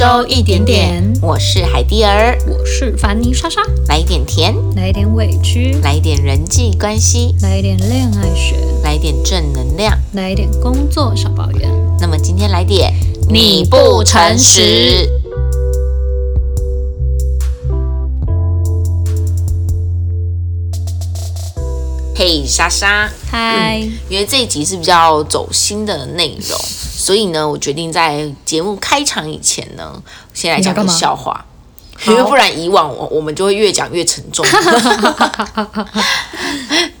周一点点，我是海蒂儿，我是凡妮莎莎，来一点甜，来一点委屈，来一点人际关系，来一点恋爱学，来一点正能量，来一点工作小抱怨。那么今天来点你不诚实。嘿，莎莎，嗨，因为这一集是比较走心的内容，所以呢，我决定在节目开场以前呢，先来讲个笑话，因为不然以往我我们就会越讲越沉重。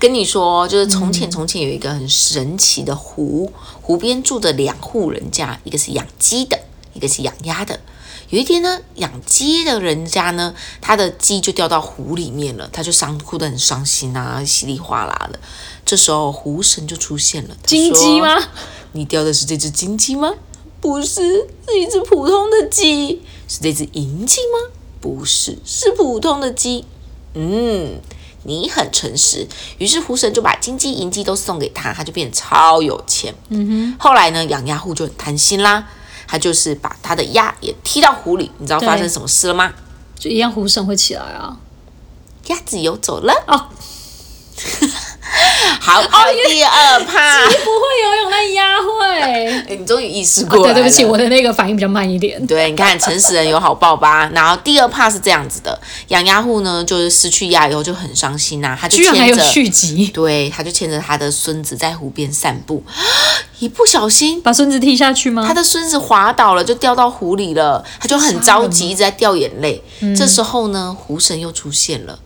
跟你说，就是从前从前有一个很神奇的湖，湖边住着两户人家，一个是养鸡的，一个是养鸭的。有一天呢，养鸡的人家呢，他的鸡就掉到湖里面了，他就伤哭得很伤心啊，稀里哗啦的。这时候湖神就出现了，金鸡吗？你掉的是这只金鸡吗？不是，是一只普通的鸡。是这只银鸡吗？不是，是普通的鸡。嗯，你很诚实。于是湖神就把金鸡、银鸡都送给他，他就变得超有钱。嗯哼。后来呢，养鸭户就很贪心啦。他就是把他的鸭也踢到湖里，你知道发生什么事了吗？就一样，湖神会起来啊，鸭子游走了哦。好，第二趴，鸡不会游泳，但鸭会。你终于意识过了。对，对不起，我的那个反应比较慢一点。对，你看，诚实人有好报吧？然后第二怕是这样子的，养鸭户呢，就是失去鸭以后就很伤心呐，他就牵着续集，对，他就牵着他的孙子在湖边散步，一不小心把孙子踢下去吗？他的孙子滑倒了，就掉到湖里了，他就很着急，一直在掉眼泪。这时候呢，湖神又出现了。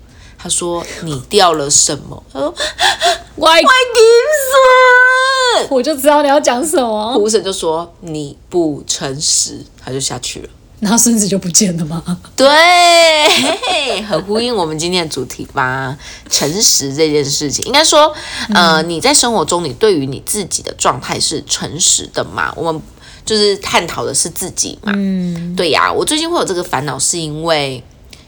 他说：“你掉了什么？” 他说：“Why give 我就知道你要讲什么。胡神就说：“你不诚实。”他就下去了，然后孙子就不见了吗？对，很呼应我们今天的主题吧。诚实这件事情，应该说，呃，你在生活中，你对于你自己的状态是诚实的吗？我们就是探讨的是自己嘛。嗯，对呀。我最近会有这个烦恼，是因为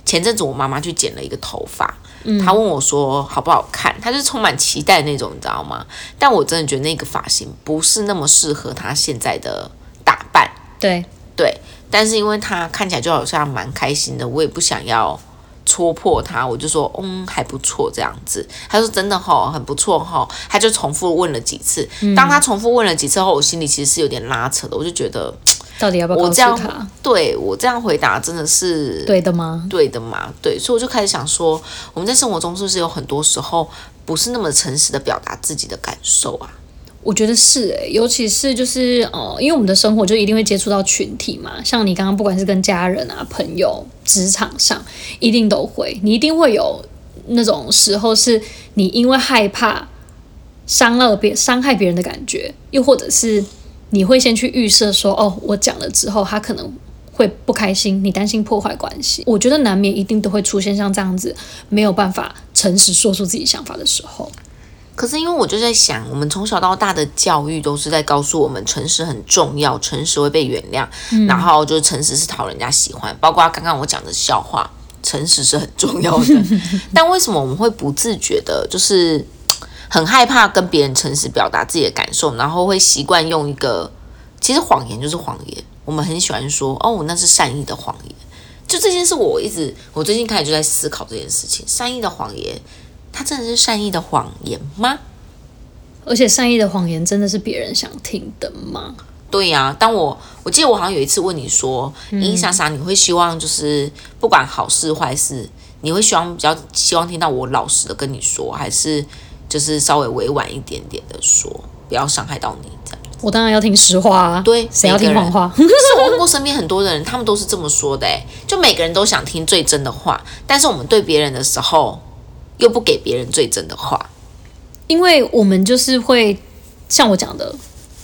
前阵子我妈妈去剪了一个头发。他问我说好不好看，他是充满期待那种，你知道吗？但我真的觉得那个发型不是那么适合他现在的打扮。对对，但是因为他看起来就好像蛮开心的，我也不想要戳破他，我就说嗯还不错这样子。他说真的哈很不错哈，他就重复问了几次。当他重复问了几次后，我心里其实是有点拉扯的，我就觉得。到底要不要告诉他？对我这样回答真的是对的吗？对的嘛，对，所以我就开始想说，我们在生活中是不是有很多时候不是那么诚实的表达自己的感受啊？我觉得是诶，尤其是就是哦，因为我们的生活就一定会接触到群体嘛，像你刚刚不管是跟家人啊、朋友、职场上，一定都会，你一定会有那种时候，是你因为害怕伤了别伤害别人的感觉，又或者是。你会先去预设说，哦，我讲了之后，他可能会不开心，你担心破坏关系。我觉得难免一定都会出现像这样子没有办法诚实说出自己想法的时候。可是因为我就在想，我们从小到大的教育都是在告诉我们，诚实很重要，诚实会被原谅，然后就诚实是讨人家喜欢。包括刚刚我讲的笑话，诚实是很重要的。但为什么我们会不自觉的，就是？很害怕跟别人诚实表达自己的感受，然后会习惯用一个，其实谎言就是谎言。我们很喜欢说，哦，那是善意的谎言。就这件事，我一直，我最近开始就在思考这件事情：善意的谎言，它真的是善意的谎言吗？而且，善意的谎言真的是别人想听的吗？对呀。当我，我记得我好像有一次问你说，伊莎莎，你会希望就是不管好事坏事，你会希望比较希望听到我老实的跟你说，还是？就是稍微委婉一点点的说，不要伤害到你这样。我当然要听实话啊，对，谁要听谎话？是我问过身边很多的人，他们都是这么说的。哎，就每个人都想听最真的话，但是我们对别人的时候，又不给别人最真的话，因为我们就是会像我讲的，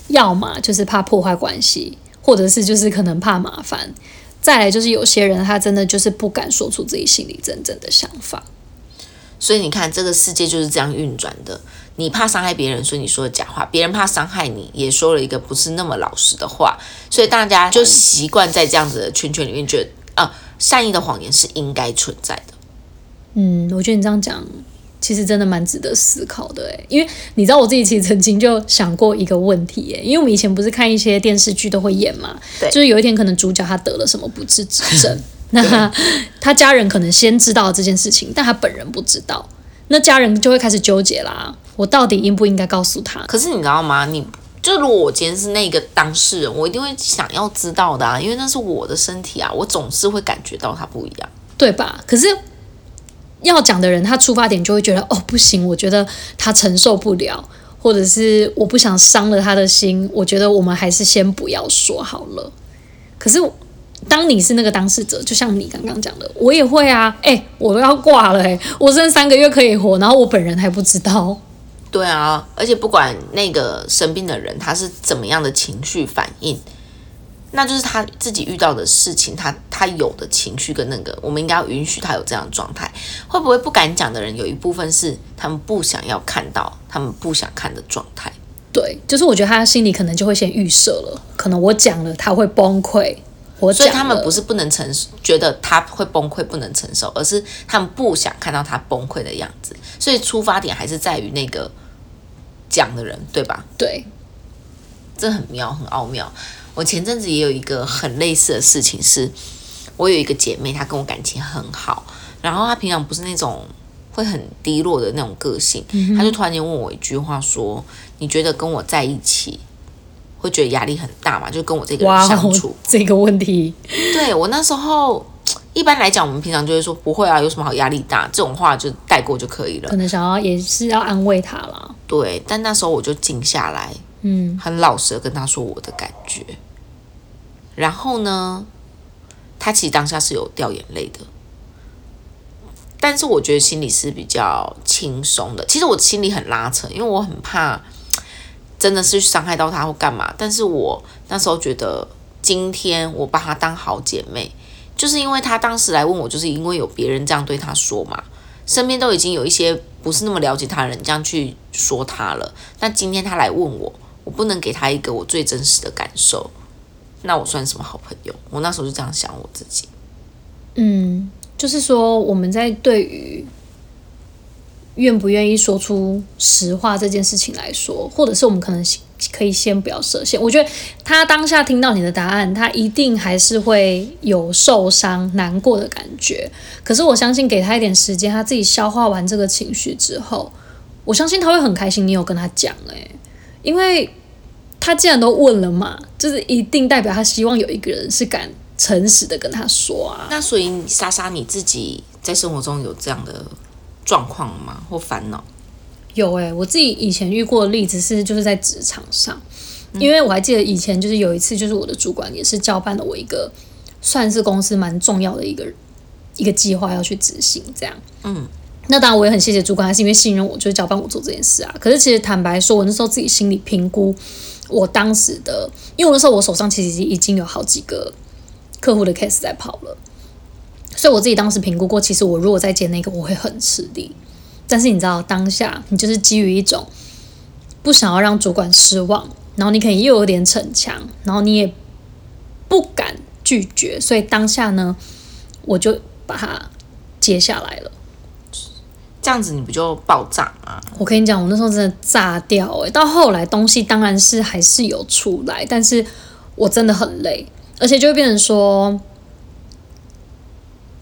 要么就是怕破坏关系，或者是就是可能怕麻烦，再来就是有些人他真的就是不敢说出自己心里真正的想法。所以你看，这个世界就是这样运转的。你怕伤害别人，所以你说的假话；别人怕伤害你，也说了一个不是那么老实的话。所以大家就习惯在这样子的圈圈里面，觉得啊，善意的谎言是应该存在的。嗯，我觉得你这样讲其实真的蛮值得思考的诶，因为你知道我自己其实曾经就想过一个问题诶，因为我们以前不是看一些电视剧都会演嘛，对就是有一天可能主角他得了什么不治之症，那 他家人可能先知道这件事情，但他本人不知道，那家人就会开始纠结啦，我到底应不应该告诉他？可是你知道吗？你就如果我今天是那个当事人，我一定会想要知道的啊，因为那是我的身体啊，我总是会感觉到它不一样。对吧？可是要讲的人，他出发点就会觉得哦，不行，我觉得他承受不了，或者是我不想伤了他的心，我觉得我们还是先不要说好了。可是当你是那个当事者，就像你刚刚讲的，我也会啊，哎、我都要挂了、哎，我剩三个月可以活，然后我本人还不知道，对啊，而且不管那个生病的人他是怎么样的情绪反应，那就是他自己遇到的事情，他他有的情绪跟那个，我们应该要允许他有这样的状态。会不会不敢讲的人，有一部分是他们不想要看到，他们不想看的状态。对，就是我觉得他心里可能就会先预设了，可能我讲了他会崩溃，我所以他们不是不能承受，觉得他会崩溃不能承受，而是他们不想看到他崩溃的样子。所以出发点还是在于那个讲的人，对吧？对，这很妙，很奥妙。我前阵子也有一个很类似的事情是，我有一个姐妹，她跟我感情很好，然后她平常不是那种会很低落的那种个性，她就突然间问我一句话说：“你觉得跟我在一起会觉得压力很大嘛？就跟我这个人相处？”，这个问题，对我那时候。一般来讲，我们平常就会说不会啊，有什么好压力大？这种话就带过就可以了可。能想要也是要安慰他啦。对，但那时候我就静下来，嗯，很老实的跟他说我的感觉。然后呢，他其实当下是有掉眼泪的，但是我觉得心里是比较轻松的。其实我心里很拉扯，因为我很怕真的是伤害到他或干嘛。但是我那时候觉得，今天我把她当好姐妹，就是因为她当时来问我，就是因为有别人这样对她说嘛，身边都已经有一些不是那么了解她的人这样去说她了。那今天她来问我，我不能给她一个我最真实的感受，那我算什么好朋友？我那时候就这样想我自己。嗯，就是说我们在对于愿不愿意说出实话这件事情来说，或者是我们可能可以先不要设限。我觉得他当下听到你的答案，他一定还是会有受伤、难过的感觉。可是我相信，给他一点时间，他自己消化完这个情绪之后，我相信他会很开心。你有跟他讲诶、因为他既然都问了嘛，就是一定代表他希望有一个人是敢诚实的跟他说啊。那所以莎莎你自己在生活中有这样的状况吗？或烦恼？有诶、我自己以前遇过的例子是，就是在职场上，因为我还记得以前就是有一次，就是我的主管也是交办了我一个算是公司蛮重要的一个一个计划要去执行，这样。嗯，那当然我也很谢谢主管，还是因为信任我，就是交办我做这件事啊。可是其实坦白说，我那时候自己心里评估，我当时的，因为我那时候我手上其实已经有好几个客户的 case 在跑了，所以我自己当时评估过，其实我如果再接那个，我会很吃力。但是你知道，当下你就是基于一种不想要让主管失望，然后你可能又有点逞强，然后你也不敢拒绝，所以当下呢，我就把它接下来了。这样子你不就爆炸吗？我跟你讲，我那时候真的炸掉诶、到后来东西当然是还是有出来，但是我真的很累，而且就会变成说，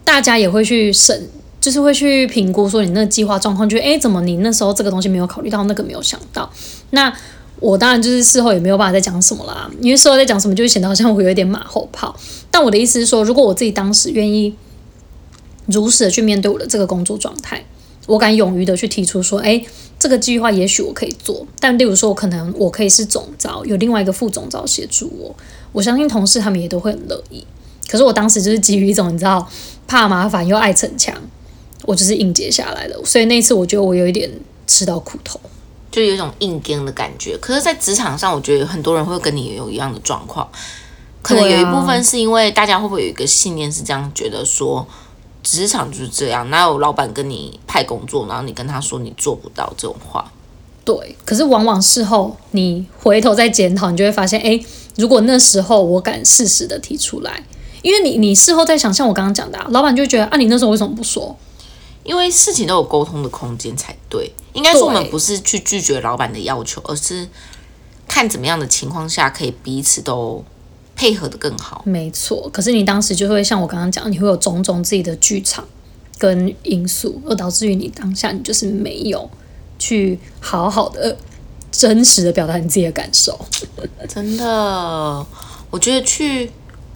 大家也会去审，就是会去评估说你那个计划状况，就诶，怎么你那时候这个东西没有考虑到，那个没有想到，那。我当然就是事后也没有办法再讲什么啦，因为事后再讲什么就会显得好像我有一点马后炮。但我的意思是说，如果我自己当时愿意如实的去面对我的这个工作状态，我敢勇于的去提出说，哎，这个计划也许我可以做，但例如说，我可能我可以是总招，有另外一个副总招协助我，我相信同事他们也都会很乐意。可是我当时就是基于一种你知道怕麻烦又爱逞强，我就是硬接下来了。所以那一次我觉得我有一点吃到苦头。就有一种硬跟的感觉。可是，在职场上，我觉得很多人会跟你有一样的状况。可能有一部分是因为大家会不会有一个信念是这样觉得说，职场就是这样，哪有老板跟你派工作，然后你跟他说你做不到这种话？对，可是往往事后你回头再检讨，你就会发现，哎，如果那时候我敢适时的提出来，因为你你事后再想，像我刚刚讲的、啊，老板就会觉得啊，你那时候为什么不说？因为事情都有沟通的空间才对。应该说，我们不是去拒绝老板的要求，而是看怎么样的情况下可以彼此都配合的更好。没错，可是你当时就会像我刚刚讲，你会有种种自己的剧场跟因素，而导致于你当下你就是没有去好好的、真实的表达你自己的感受。真的，我觉得去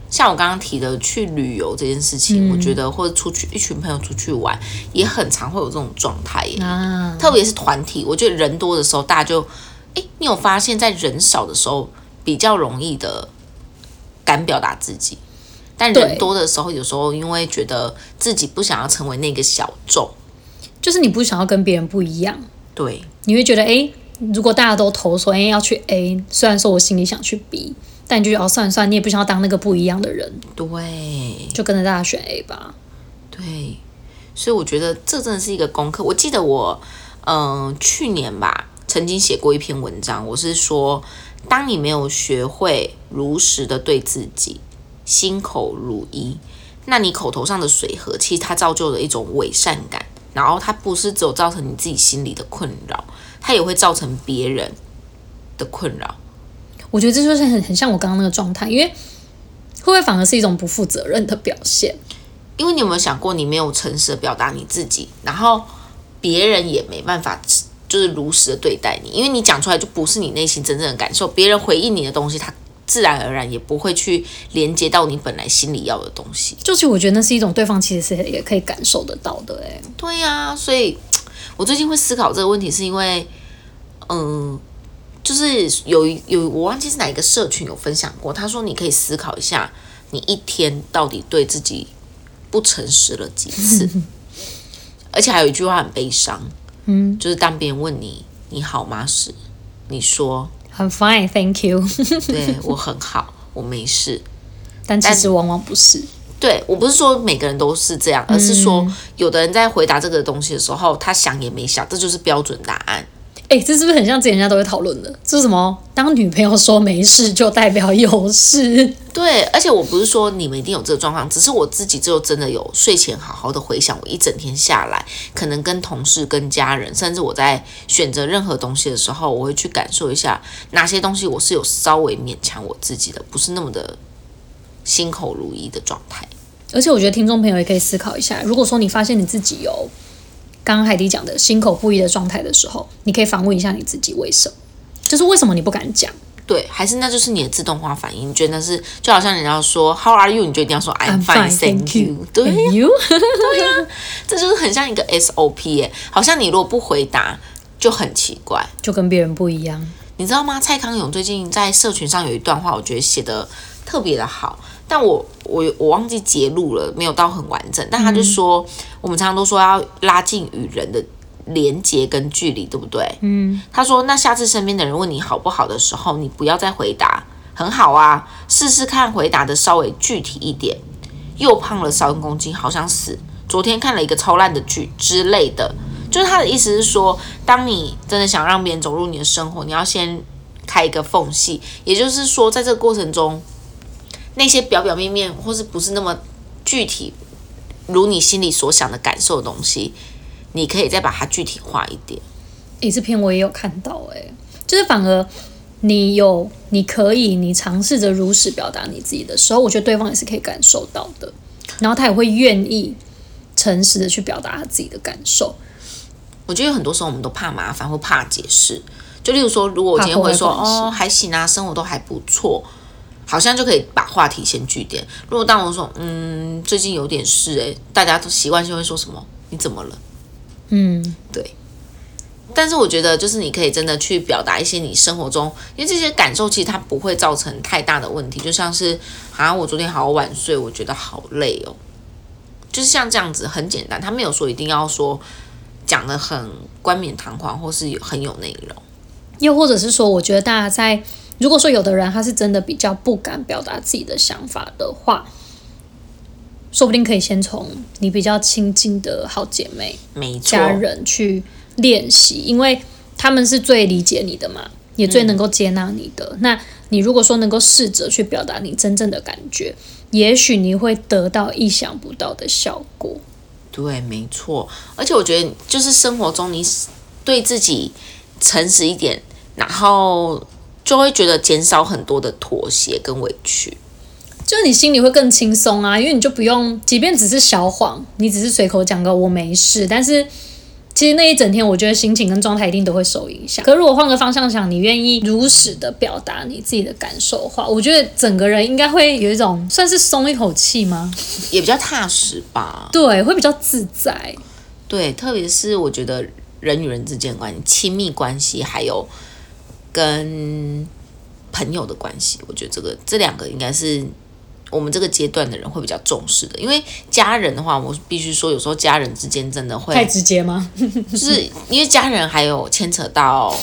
像我刚刚提的去旅游这件事情，我觉得或者出去一群朋友出去玩，也很常会有这种状态耶。啊，特别是团体，我觉得人多的时候，大家就，哎，你有发现，在人少的时候比较容易的敢表达自己，但人多的时候，有时候因为觉得自己不想要成为那个小众，就是你不想要跟别人不一样，对。你会觉得，诶，如果大家都投说，诶，要去 A，虽然说我心里想去 B，但你就觉得哦，算算，你也不想要当那个不一样的人，对就跟着大家选 A 吧。对，所以我觉得这真的是一个功课。我记得我，嗯、去年吧，曾经写过一篇文章，我是说，当你没有学会如实的对自己，心口如一，那你口头上的水和，其实它造就了一种伪善感，然后它不是只有造成你自己心里的困扰，它也会造成别人的困扰。我觉得这就是很很像我刚刚那个状态，因为会不会反而是一种不负责任的表现？因为你有没有想过，你没有诚实的表达你自己，然后别人也没办法就是如实的对待你，因为你讲出来就不是你内心真正的感受，别人回应你的东西，他自然而然也不会去连接到你本来心里要的东西。就其实我觉得那是一种对方其实是也可以感受得到的、诶，对呀、所以我最近会思考这个问题，是因为，嗯，就是有一有我忘记是哪一个社群有分享过，他说你可以思考一下，你一天到底对自己不诚实了几次，而且还有一句话很悲伤，嗯，就是当别人问你你好吗时，你说很 fine，thank you，对我很好，我没事。但其实往往不是。对我不是说每个人都是这样，而是说有的人在回答这个东西的时候，他想也没想，这就是标准答案。哎、这是不是很像之前人家都会讨论的？这是什么？当女朋友说没事，就代表有事。对，而且我不是说你们一定有这个状况，只是我自己就真的有睡前好好的回想，我一整天下来，可能跟同事、跟家人，甚至我在选择任何东西的时候，我会去感受一下哪些东西我是有稍微勉强我自己的，不是那么的心口如一的状态。而且我觉得听众朋友也可以思考一下，如果说你发现你自己有刚刚海迪讲的心口不一的状态的时候，你可以反问一下你自己为什么，就是为什么你不敢讲对，还是那就是你的自动化反应，你觉得是就好像人家说 How are you，你就一定要说 I'm fine, thank you。对 you？这就是很像一个 SOP 耶，好像你如果不回答就很奇怪。就跟别人不一样。你知道吗？蔡康永最近在社群上有一段话，我觉得写的特别的好，但我我我忘记截录了，没有到很完整。但他就说，我们常常都说要拉近与人的连接跟距离，对不对？嗯。他说，那下次身边的人问你好不好的时候，你不要再回答很好啊，试试看回答的稍微具体一点。又胖了三公斤，好想死。昨天看了一个超烂的剧之类的，就是他的意思是说，当你真的想让别人走入你的生活，你要先开一个缝隙。也就是说，在这个过程中，那些表表面面或是不是那么具体，如你心里所想的感受的东西，你可以再把它具体化一点。诶，这篇我也有看到、诶，就是反而你有，你可以，你尝试着如实表达你自己的时候，我觉得对方也是可以感受到的，然后他也会愿意诚实的去表达他自己的感受。我觉得很多时候我们都怕麻烦或怕解释。就例如说，如果我今天会说哦还行啊，生活都还不错，好像就可以把话题先据点。如果当我说嗯最近有点事诶、大家都习惯性会说什么你怎么了？嗯，对。但是我觉得，就是你可以真的去表达一些你生活中，因为这些感受其实它不会造成太大的问题。就像是啊，我昨天好晚睡，我觉得好累哦。就是像这样子，很简单，他没有说一定要说讲的很冠冕堂皇，或是有很有内容。又或者是说，我觉得大家在如果说有的人他是真的比较不敢表达自己的想法的话，说不定可以先从你比较亲近的好姐妹、没，家人去练习，因为他们是最理解你的嘛，也最能够接纳你的。那你如果说能够试着去表达你真正的感觉，也许你会得到意想不到的效果。对，没错。而且我觉得，就是生活中你对自己诚实一点，然后就会觉得减少很多的妥协跟委屈。就你心里会更轻松啊，因为你就不用，即便只是小谎，你只是随口讲个我没事，但是其实那一整天，我觉得心情跟状态一定都会受影响。可如果换个方向想，你愿意如实的表达你自己的感受的话，我觉得整个人应该会有一种算是松一口气吗？也比较踏实吧。对，会比较自在。对，特别是我觉得人与人之间的关系、亲密关系，还有跟朋友的关系，我觉得这个这两个应该是。我们这个阶段的人会比较重视的，因为家人的话，我必须说，有时候家人之间真的会太直接吗？就是因为家人还有牵扯到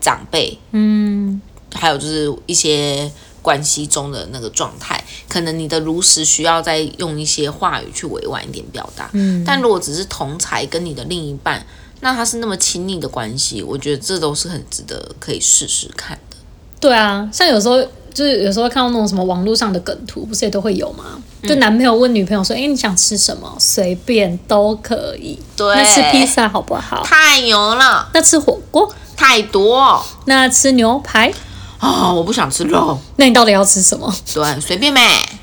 长辈，嗯，还有就是一些关系中的那个状态，可能你的如实需要再用一些话语去委婉一点表达，嗯，但如果只是同才跟你的另一半，那他是那么亲密的关系，我觉得这都是很值得可以试试看的。对啊，像有时候。就是有时候看到那种什么网络上的梗图，不是也都会有吗？就男朋友问女朋友说：“哎，你想吃什么？随便都可以。对，那吃披萨好不好？太油了。那吃火锅太多。那吃牛排啊，我不想吃肉。那你到底要吃什么？对，随便呗。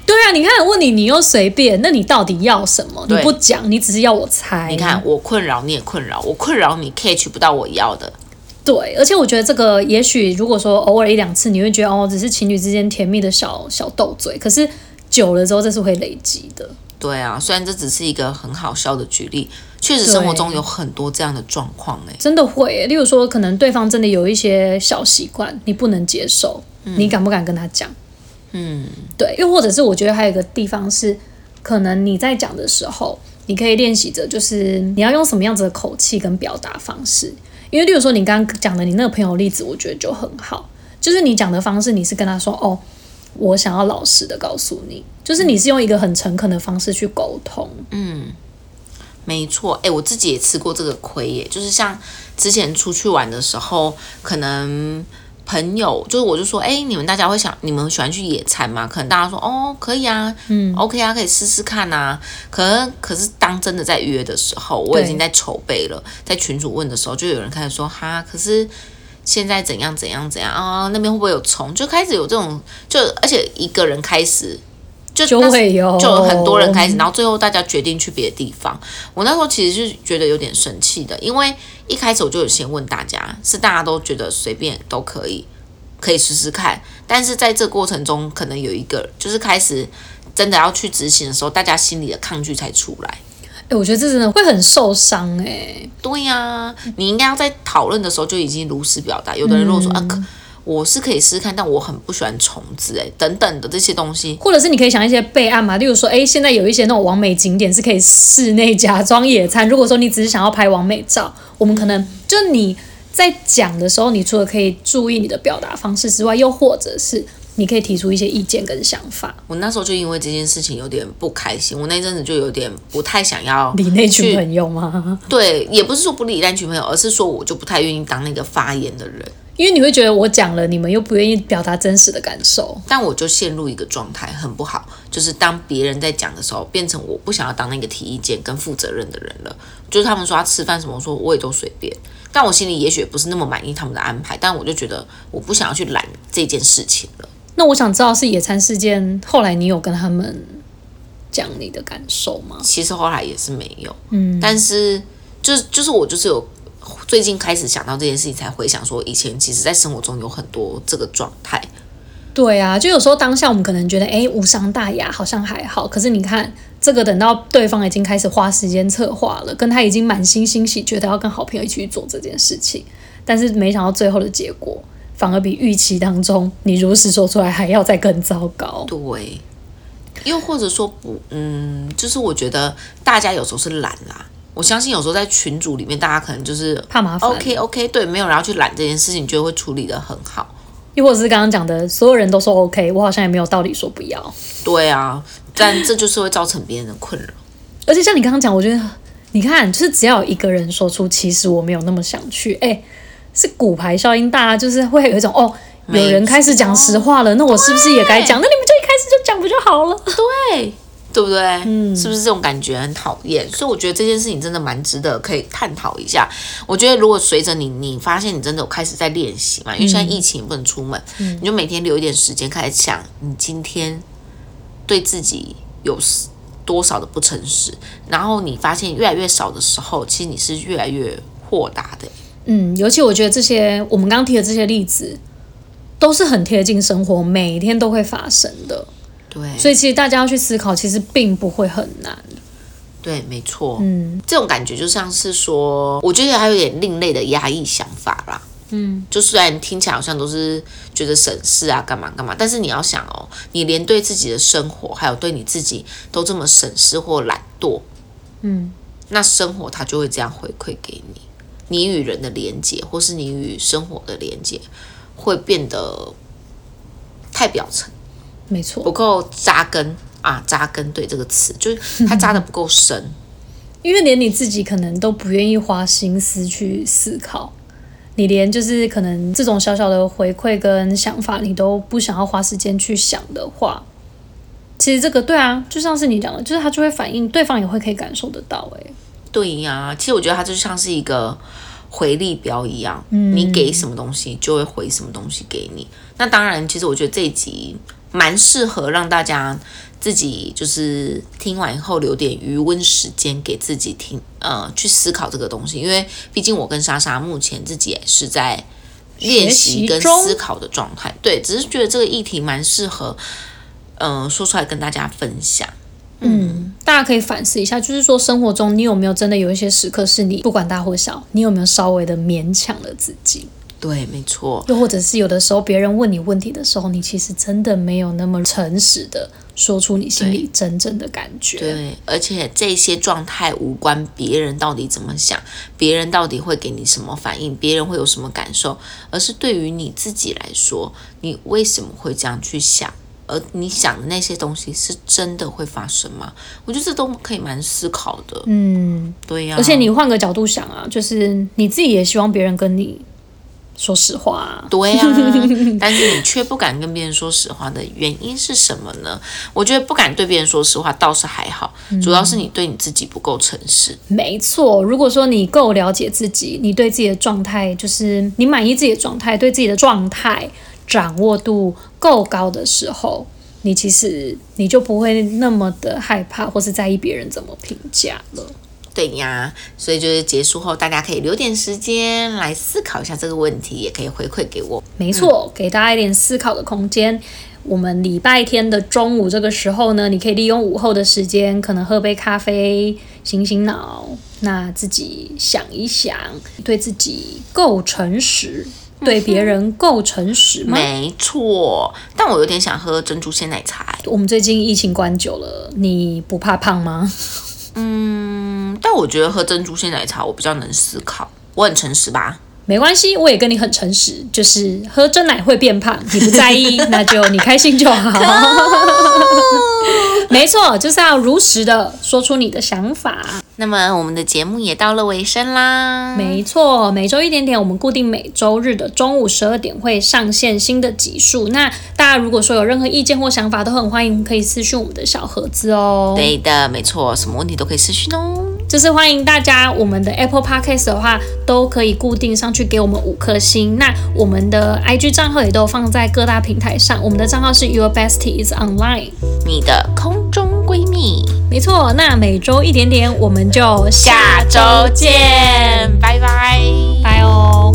对啊，你看问你，你又随便，那你到底要什么？你不讲，你只是要我猜。你看我困扰，你也困扰，我困扰你，catch 不到我要的。对，而且我觉得这个，也许如果说偶尔一两次，你会觉得哦，只是情侣之间甜蜜的小小斗嘴，可是久了之后，这是会累积的。对啊，虽然这只是一个很好笑的举例，确实生活中有很多这样的状况哎，真的会。例如说，可能对方真的有一些小习惯你不能接受，你敢不敢跟他讲？嗯，对。又或者是我觉得还有一个地方是，可能你在讲的时候，你可以练习着，就是你要用什么样子的口气跟表达方式。因为，例如说你刚刚讲的你那个朋友例子，我觉得就很好。就是你讲的方式，你是跟他说：“哦，我想要老实的告诉你，就是你是用一个很诚恳的方式去沟通。”嗯，没错。哎，我自己也吃过这个亏耶，就是像之前出去玩的时候，可能。朋友就是，我就说，哎，你们大家会想，你们喜欢去野餐吗？可能大家说，哦，可以啊，嗯，OK 啊，可以试试看呐。可能可是当真的在约的时候，我已经在筹备了，在群主问的时候，就有人开始说，哈，可是现在怎样怎样怎样啊？那边会不会有虫？就开始有这种，就而且一个人开始。就会有，就很多人开始，然后最后大家决定去别的地方。我那时候其实是觉得有点生气的，因为一开始我就有先问大家，是大家都觉得随便都可以，可以试试看。但是在这过程中，可能有一个就是开始真的要去执行的时候，大家心里的抗拒才出来。哎，我觉得这真的会很受伤哎。对呀，你应该要在讨论的时候就已经如实表达。有的人如果说啊可。我是可以试试看，但我很不喜欢虫子，哎，等等的这些东西，或者是你可以想一些备案嘛，例如说，哎，现在有一些那种完美景点是可以室内假装野餐。如果说你只是想要拍完美照，我们可能就你在讲的时候，你除了可以注意你的表达方式之外，又或者是你可以提出一些意见跟想法。我那时候就因为这件事情有点不开心，我那阵子就有点不太想要理那群朋友吗？对，也不是说不理那群朋友，而是说我就不太愿意当那个发言的人。因为你会觉得我讲了，你们又不愿意表达真实的感受，但我就陷入一个状态，很不好。就是当别人在讲的时候，变成我不想要当那个提意见跟负责任的人了。就是他们说要吃饭什么，我说我也都随便。但我心里也许不是那么满意他们的安排，但我就觉得我不想要去揽这件事情了。那我想知道是野餐事件，后来你有跟他们讲你的感受吗？其实后来也是没有，嗯，但是就是就是我就是有。最近开始想到这件事情，才回想说以前其实，在生活中有很多这个状态。对啊，就有时候当下我们可能觉得，哎，无伤大雅，好像还好。可是你看，这个等到对方已经开始花时间策划了，跟他已经满心欣喜，觉得要跟好朋友一起去做这件事情，但是没想到最后的结果，反而比预期当中你如实说出来还要再更糟糕。对，又或者说不，嗯，就是我觉得大家有时候是懒啦。我相信有时候在群组里面，大家可能就是怕麻烦。OK OK，对，没有人要去揽这件事情，觉得会处理的很好。又或者是刚刚讲的，所有人都说 OK，我好像也没有道理说不要。对啊，但这就是会造成别人的困扰。而且像你刚刚讲，我觉得你看，就是只要有一个人说出，其实我没有那么想去，哎，是骨牌效应，大家就是会有一种哦，有人开始讲实话了，那我是不是也该讲？那你们就一开始就讲不就好了？对。对不对？嗯，是不是这种感觉很讨厌？所以我觉得这件事情真的蛮值得可以探讨一下。我觉得如果随着你，你发现你真的有开始在练习嘛，因为现在疫情不能出门，你就每天留一点时间开始想，你今天对自己有多少的不诚实，然后你发现越来越少的时候，其实你是越来越豁达的。嗯，尤其我觉得这些我们刚提的这些例子，都是很贴近生活，每天都会发生的。对，所以其实大家要去思考，其实并不会很难。对，没错。嗯，这种感觉就像是说，我觉得还有点另类的压抑想法啦。嗯，就虽然听起来好像都是觉得省事啊，干嘛干嘛，但是你要想哦，你连对自己的生活，还有对你自己都这么省事或懒惰，嗯，那生活它就会这样回馈给你，你与人的连接，或是你与生活的连接，会变得太表层。没错，不够扎根啊，扎根对这个词，就是它扎的不够深，因为连你自己可能都不愿意花心思去思考，你连就是可能这种小小的回馈跟想法，你都不想要花时间去想的话，其实这个对啊，就像是你讲的，就是它就会反映对方也会可以感受得到，诶。对呀，其实我觉得它就像是一个回力标一样，嗯，你给什么东西就会回什么东西给你。那当然，其实我觉得这一集。蛮适合让大家自己就是听完以后留点余温时间给自己听，呃，去思考这个东西。因为毕竟我跟莎莎目前自己也是在练习跟思考的状态，对，只是觉得这个议题蛮适合，嗯，说出来跟大家分享。嗯，大家可以反思一下，就是说生活中你有没有真的有一些时刻是你不管大或小，你有没有稍微的勉强了自己？对，没错。又或者是有的时候别人问你问题的时候，你其实真的没有那么诚实的说出你心里真正的感觉。对，而且这些状态无关别人到底怎么想，别人到底会给你什么反应，别人会有什么感受，而是对于你自己来说，你为什么会这样去想？而你想的那些东西是真的会发生吗？我觉得这都可以蛮思考的。嗯，对呀。而且你换个角度想啊，就是你自己也希望别人跟你。说实话，对呀，但是你却不敢跟别人说实话的原因是什么呢？我觉得不敢对别人说实话倒是还好，主要是你对你自己不够诚实。没错，如果说你够了解自己，你对自己的状态就是你满意自己的状态，对自己的状态掌握度够高的时候，你其实你就不会那么的害怕或是在意别人怎么评价了。对呀，所以就是结束后，大家可以留点时间来思考一下这个问题，也可以回馈给我。没错，给大家一点思考的空间。我们礼拜天的中午这个时候呢，你可以利用午后的时间，可能喝杯咖啡，醒醒脑，那自己想一想，对自己够诚实，对别人够诚实吗？没错，但我有点想喝珍珠鲜奶茶。我们最近疫情关久了，你不怕胖吗？嗯，但我觉得喝珍珠鲜奶茶我比较能思考，我很诚实吧？没关系，我也跟你很诚实，就是喝真奶会变胖，你不在意，那就你开心就好。没错，就是要如实的说出你的想法。那么我们的节目也到了尾声啦。没错，每周一点点，我们固定每周日的中午十二点会上线新的集数。那大家如果说有任何意见或想法，都很欢迎可以私讯我们的小盒子哦。对的，没错，什么问题都可以私讯哦。就是欢迎大家，我们的 Apple Podcast 的话，都可以固定上去给我们五颗星。那我们的 IG 账号也都放在各大平台上，我们的账号是 Your Bestie is Online，你的空中闺蜜。没错，那每周一点点，我们就下周见，拜拜，拜哦。